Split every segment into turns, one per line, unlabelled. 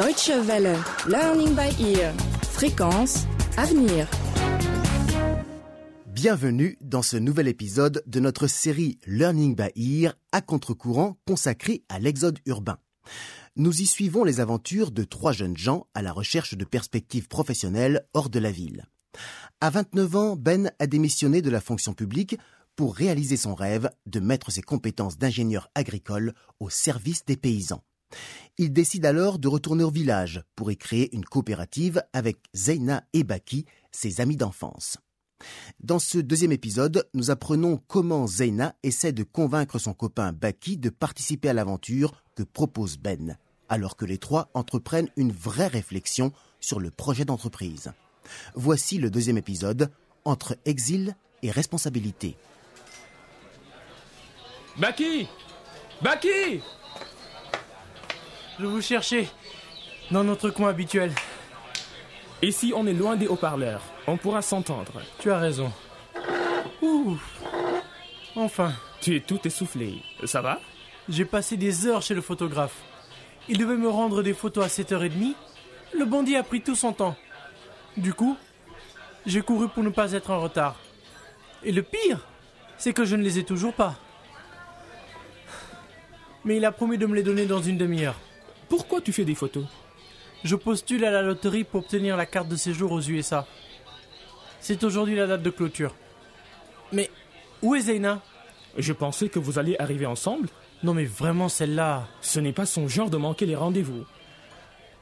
Deutsche Welle. Learning by ear. Fréquence. Avenir.
Bienvenue dans ce nouvel épisode de notre série Learning by Ear à contre-courant consacrée à l'exode urbain. Nous y suivons les aventures de trois jeunes gens à la recherche de perspectives professionnelles hors de la ville. À 29 ans, Ben a démissionné de la fonction publique pour réaliser son rêve de mettre ses compétences d'ingénieur agricole au service des paysans. Il décide alors de retourner au village pour y créer une coopérative avec Zeina et Baki, ses amis d'enfance. Dans ce deuxième épisode, nous apprenons comment Zeina essaie de convaincre son copain Baki de participer à l'aventure que propose Ben, alors que les trois entreprennent une vraie réflexion sur le projet d'entreprise. Voici le deuxième épisode, entre exil et responsabilité.
Baki Baki
Je vous cherchais dans notre coin habituel.
Ici, on est loin des haut-parleurs. On pourra s'entendre.
Tu as raison. Ouh. Enfin,
Tu es tout essoufflé. Ça va?
J'ai passé des heures chez le photographe. Il devait me rendre des photos à 7h30. Le bandit a pris tout son temps. Du coup, j'ai couru pour ne pas être en retard. Et le pire, c'est que je ne les ai toujours pas. Mais il a promis de me les donner dans une demi-heure.
Pourquoi tu fais des photos
Je postule à la loterie pour obtenir la carte de séjour aux USA. C'est aujourd'hui la date de clôture. Mais où est Zeina
Je pensais que vous alliez arriver ensemble.
Non mais vraiment celle-là.
Ce n'est pas son genre de manquer les rendez-vous.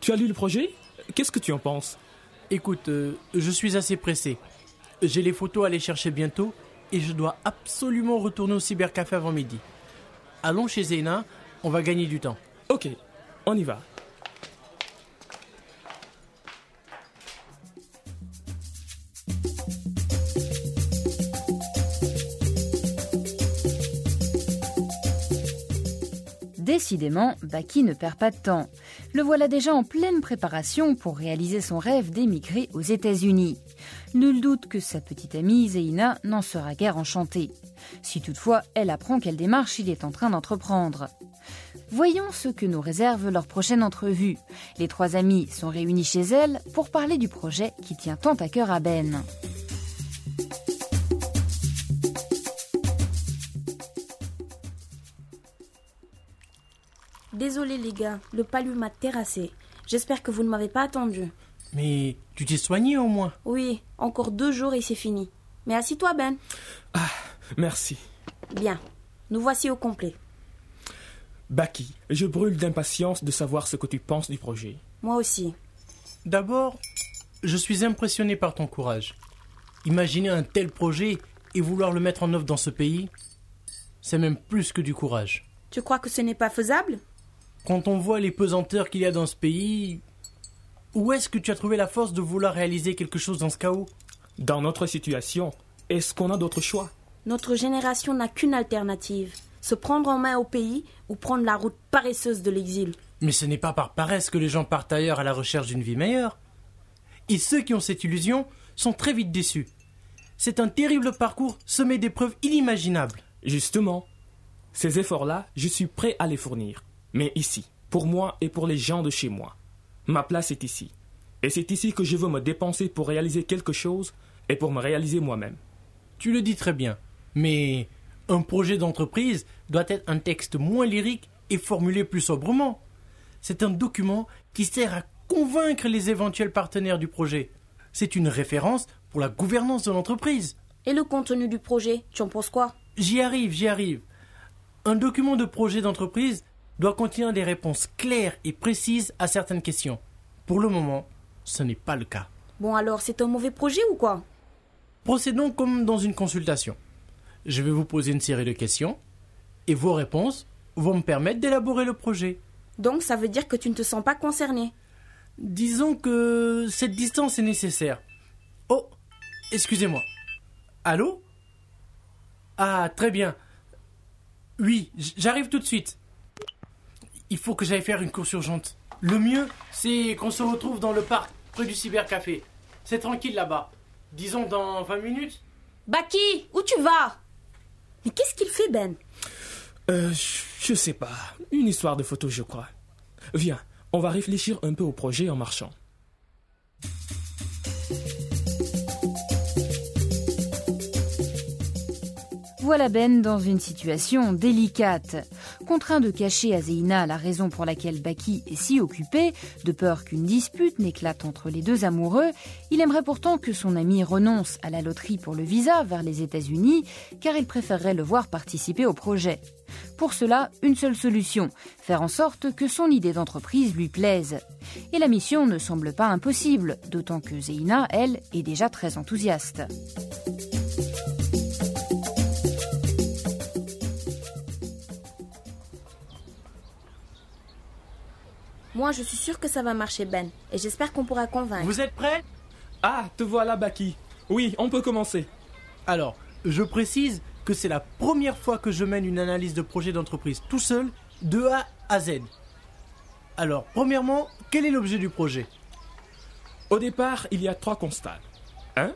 Tu as lu le projet? Qu'est-ce que tu en penses?
Écoute, euh, je suis assez pressé. J'ai les photos à aller chercher bientôt et je dois absolument retourner au cybercafé avant midi. Allons chez Zeina, on va gagner du temps.
Ok, on y va.
Décidément, Baki ne perd pas de temps. Le voilà déjà en pleine préparation pour réaliser son rêve d'émigrer aux États-Unis. Nul doute que sa petite amie Zeina n'en sera guère enchantée. Si toutefois elle apprend quelle démarche il est en train d'entreprendre. Voyons ce que nous réserve leur prochaine entrevue. Les trois amis sont réunis chez elle pour parler du projet qui tient tant à cœur à Ben.
Désolé les gars, le palu m'a terrassé. J'espère que vous ne m'avez pas attendu.
Mais tu t'es soigné au moins
Oui, encore deux jours et c'est fini. Mais assis-toi Ben.
Merci.
Bien, nous voici au complet.
Baki, je brûle d'impatience de savoir ce que tu penses du projet.
Moi aussi.
D'abord, je suis impressionné par ton courage. Imaginer un tel projet et vouloir le mettre en œuvre dans ce pays, c'est même plus que du courage.
Tu crois que ce n'est pas faisable?
Quand on voit les pesanteurs qu'il y a dans ce pays, où est-ce que tu as trouvé la force de vouloir réaliser quelque chose dans ce chaos?
Dans notre situation, est-ce qu'on a d'autres choix?
Notre génération n'a qu'une alternative. Se prendre en main au pays ou prendre la route paresseuse de l'exil.
Mais ce n'est pas par paresse que les gens partent ailleurs à la recherche d'une vie meilleure. Et ceux qui ont cette illusion sont très vite déçus. C'est un terrible parcours semé d'épreuves inimaginables.
Justement, ces efforts-là, je suis prêt à les fournir. Mais ici, pour moi et pour les gens de chez moi. Ma place est ici. Et c'est ici que je veux me dépenser pour réaliser quelque chose et pour me réaliser moi-même.
Tu le dis très bien. Mais un projet d'entreprise doit être un texte moins lyrique et formulé plus sobrement. C'est un document qui sert à convaincre les éventuels partenaires du projet. C'est une référence pour la gouvernance de l'entreprise.
Et le contenu du projet, tu en penses quoi?
J'y arrive, j'y arrive. Un document de projet d'entreprise doit contenir des réponses claires et précises à certaines questions. Pour le moment, ce n'est pas le cas.
Bon alors, c'est un mauvais projet ou quoi?
Procédons comme dans une consultation. Je vais vous poser une série de questions et vos réponses vont me permettre d'élaborer le projet.
Donc ça veut dire que tu ne te sens pas concerné.
Disons que cette distance est nécessaire. Oh, excusez-moi. Allô? Ah, très bien. Oui, j'arrive tout de suite. Il faut que j'aille faire une course urgente. Le mieux, c'est qu'on se retrouve dans le parc, près du cybercafé. C'est tranquille là-bas. Disons dans 20 minutes.
Baki, où tu vas? Mais qu'est-ce qu'il fait Ben?
Euh, je- je sais pas. Une histoire de photo, je crois. Viens, On va réfléchir un peu au projet en marchant.
Voilà Ben dans une situation délicate. Contraint de cacher à Zeina la raison pour laquelle Baki est si occupé, de peur qu'une dispute n'éclate entre les deux amoureux, il aimerait pourtant que son ami renonce à la loterie pour le visa vers les États-Unis, car il préférerait le voir participer au projet. Pour cela, une seule solution, faire en sorte que son idée d'entreprise lui plaise. Et la mission ne semble pas impossible, d'autant que Zeina, elle, est déjà très enthousiaste.
Moi, je suis sûre que ça va marcher, Ben. Et j'espère qu'on pourra convaincre.
Vous êtes prêts?
Ah, te voilà, Baki. Oui, on peut commencer.
Alors, je précise que c'est la première fois que je mène une analyse de projet d'entreprise tout seul, de A à Z. Alors, premièrement, quel est l'objet du projet?
Au départ, il y a trois constats. 1.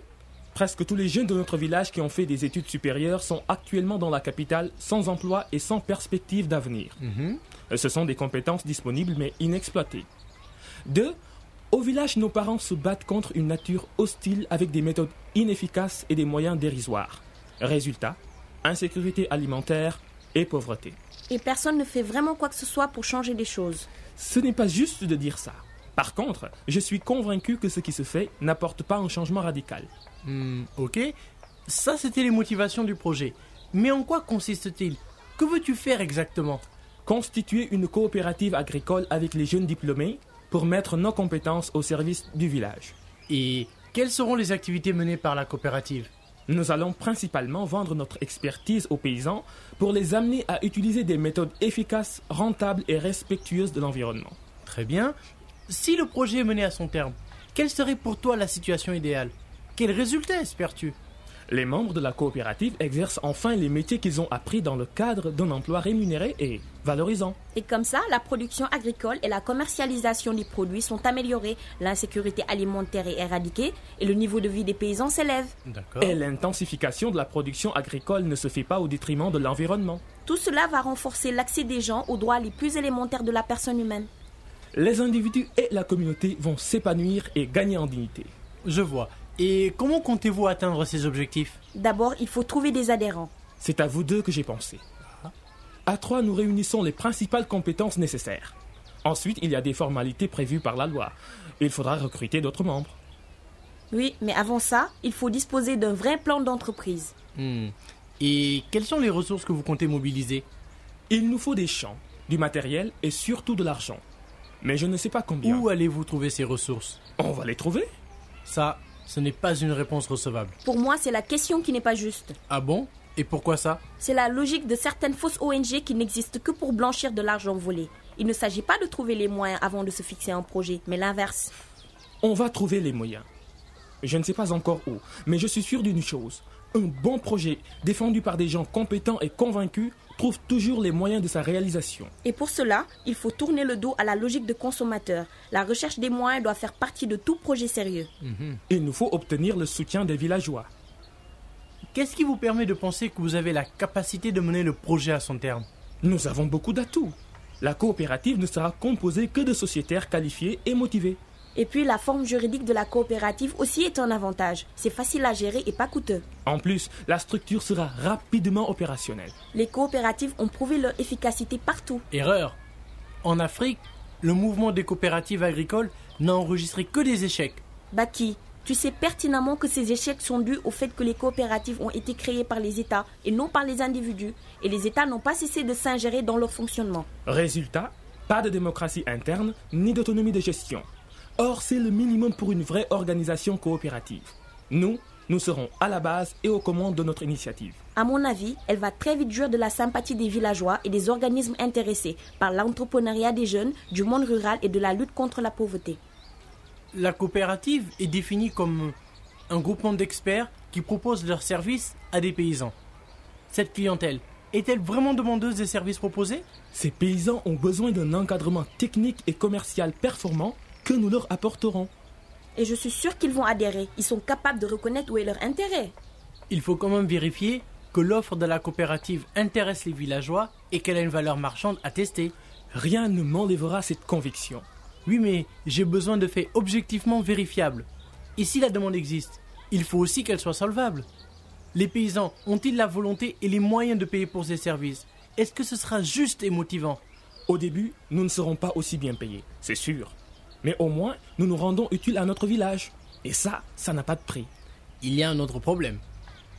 Presque tous les jeunes de notre village qui ont fait des études supérieures sont actuellement dans la capitale sans emploi et sans perspective d'avenir. Ce sont des compétences disponibles mais inexploitées. 2. Au village, nos parents se battent contre une nature hostile avec des méthodes inefficaces et des moyens dérisoires. Résultat, insécurité alimentaire et pauvreté.
Et personne ne fait vraiment quoi que ce soit pour changer les choses.
Ce n'est pas juste de dire ça. Par contre, je suis convaincu que ce qui se fait n'apporte pas un changement radical.
Hmm, ok. Ça, c'était les motivations du projet. Mais en quoi consiste-t-il? Que veux-tu faire exactement?
Constituer une coopérative agricole avec les jeunes diplômés pour mettre nos compétences au service du village.
Et quelles seront les activités menées par la coopérative?
Nous allons principalement vendre notre expertise aux paysans pour les amener à utiliser des méthodes efficaces, rentables et respectueuses de l'environnement.
Très bien. Si le projet est mené à son terme, quelle serait pour toi la situation idéale? Quel résultat espères-tu?
Les membres de la coopérative exercent enfin les métiers qu'ils ont appris dans le cadre d'un emploi rémunéré et valorisant.
Et comme ça, la production agricole et la commercialisation des produits sont améliorées, l'insécurité alimentaire est éradiquée et le niveau de vie des paysans s'élève.
D'accord.
Et l'intensification de la production agricole ne se fait pas au détriment de l'environnement.
Tout cela va renforcer l'accès des gens aux droits les plus élémentaires de la personne humaine.
Les individus et la communauté vont s'épanouir et gagner en dignité.
Je vois. Et comment comptez-vous atteindre ces objectifs
D'abord, il faut trouver des adhérents.
C'est à vous deux que j'ai pensé. À trois, nous réunissons les principales compétences nécessaires. Ensuite, il y a des formalités prévues par la loi. Il faudra recruter d'autres membres.
Oui, mais avant ça, il faut disposer d'un vrai plan d'entreprise.
Hmm. Et quelles sont les ressources que vous comptez mobiliser
Il nous faut des champs, du matériel et surtout de l'argent. Mais je ne sais pas combien.
Où allez-vous trouver ces ressources
On va les trouver
Ça, ce n'est pas une réponse recevable.
Pour moi, c'est la question qui n'est pas juste.
Ah bon? Et pourquoi ça?
C'est la logique de certaines fausses ONG qui n'existent que pour blanchir de l'argent volé. Il ne s'agit pas de trouver les moyens avant de se fixer un projet, mais l'inverse.
On va trouver les moyens. Je ne sais pas encore où, mais je suis sûr d'une chose. Un bon projet, défendu par des gens compétents et convaincus, trouve toujours les moyens de sa réalisation.
Et pour cela, il faut tourner le dos à la logique de consommateur. La recherche des moyens doit faire partie de tout projet sérieux.
Il nous faut obtenir le soutien des villageois.
Qu'est-ce qui vous permet de penser que vous avez la capacité de mener le projet à son terme?
Nous avons beaucoup d'atouts. La coopérative ne sera composée que de sociétaires qualifiés et motivés.
Et puis la forme juridique de la coopérative aussi est un avantage. C'est facile à gérer et pas coûteux.
En plus, la structure sera rapidement opérationnelle.
Les coopératives ont prouvé leur efficacité partout.
Erreur. En Afrique, le mouvement des coopératives agricoles n'a enregistré que des échecs.
Baki, tu sais pertinemment que ces échecs sont dus au fait que les coopératives ont été créées par les États et non par les individus, et les États n'ont pas cessé de s'ingérer dans leur fonctionnement.
Résultat, pas de démocratie interne ni d'autonomie de gestion. Or, c'est le minimum pour une vraie organisation coopérative. Nous, nous serons à la base et aux commandes de notre initiative.
À mon avis, elle va très vite jouir de la sympathie des villageois et des organismes intéressés par l'entrepreneuriat des jeunes, du monde rural et de la lutte contre la pauvreté.
La coopérative est définie comme un groupement d'experts qui proposent leurs services à des paysans. Cette clientèle est-elle vraiment demandeuse des services proposés?
Ces paysans ont besoin d'un encadrement technique et commercial performant que nous leur apporterons.
Et je suis sûre qu'ils vont adhérer. Ils sont capables de reconnaître où est leur intérêt.
Il faut quand même vérifier que l'offre de la coopérative intéresse les villageois et qu'elle a une valeur marchande attestée.
Rien ne m'enlèvera cette conviction.
Oui, mais j'ai besoin de faits objectivement vérifiables. Et si la demande existe, il faut aussi qu'elle soit solvable. Les paysans ont-ils la volonté et les moyens de payer pour ces services? Est-ce que ce sera juste et motivant?
Au début, nous ne serons pas aussi bien payés, c'est sûr. Mais au moins, nous nous rendons utiles à notre village. Et ça, ça n'a pas de prix.
Il y a un autre problème.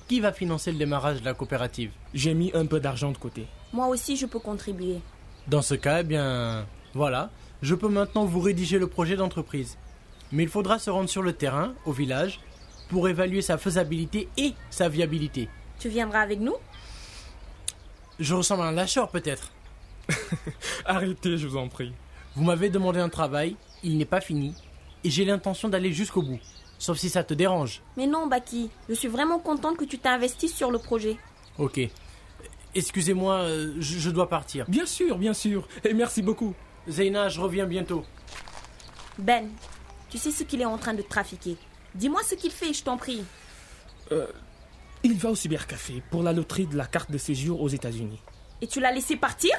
Qui va financer le démarrage de la coopérative
J'ai mis un peu d'argent de côté.
Moi aussi, je peux contribuer.
Dans ce cas, eh bien, voilà, je peux maintenant vous rédiger le projet d'entreprise. Mais il faudra se rendre sur le terrain, au village, pour évaluer sa faisabilité et sa viabilité.
Tu viendras avec nous?
Je ressemble à un lâcheur peut-être.
Arrêtez, je vous en prie.
Vous m'avez demandé un travail, il n'est pas fini, et j'ai l'intention d'aller jusqu'au bout. Sauf si ça te dérange.
Mais non, Baki, je suis vraiment contente que tu t'investisses sur le projet.
Ok. Excusez-moi, euh, je, je dois partir.
Bien sûr, bien sûr. Et merci beaucoup.
Zeyna, je reviens bientôt.
Ben, tu sais ce qu'il est en train de trafiquer. Dis-moi ce qu'il fait, je t'en prie.
Il va au cybercafé pour la loterie de la carte de séjour aux États-Unis.
Et tu l'as laissé partir?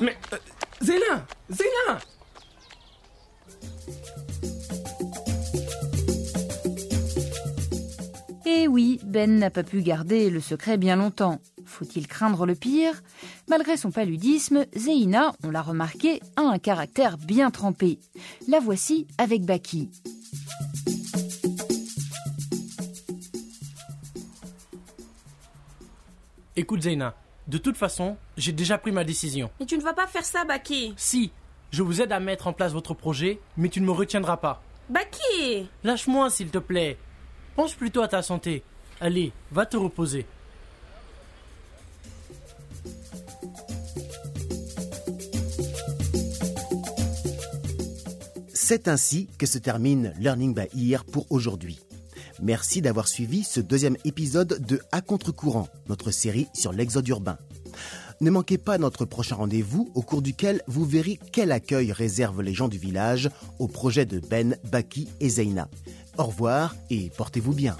Mais. euh, Zéna Zéna
Et oui, Ben n'a pas pu garder le secret bien longtemps. Faut-il craindre le pire? Malgré son paludisme, Zeina, on l'a remarqué, a un caractère bien trempé. La voici avec Baki.
Écoute Zeyna, de toute façon, j'ai déjà pris ma décision.
Mais tu ne vas pas faire ça, Baki.
Si, je vous aide à mettre en place votre projet, mais tu ne me retiendras pas.
Baki
Lâche-moi, s'il te plaît. Pense plutôt à ta santé. Allez, va te reposer.
C'est ainsi que se termine Learning by Ear pour aujourd'hui. Merci d'avoir suivi ce deuxième épisode de À contre-courant, notre série sur l'exode urbain. Ne manquez pas notre prochain rendez-vous au cours duquel vous verrez quel accueil réservent les gens du village au projet de Ben, Baki et Zeina. Au revoir et portez-vous bien.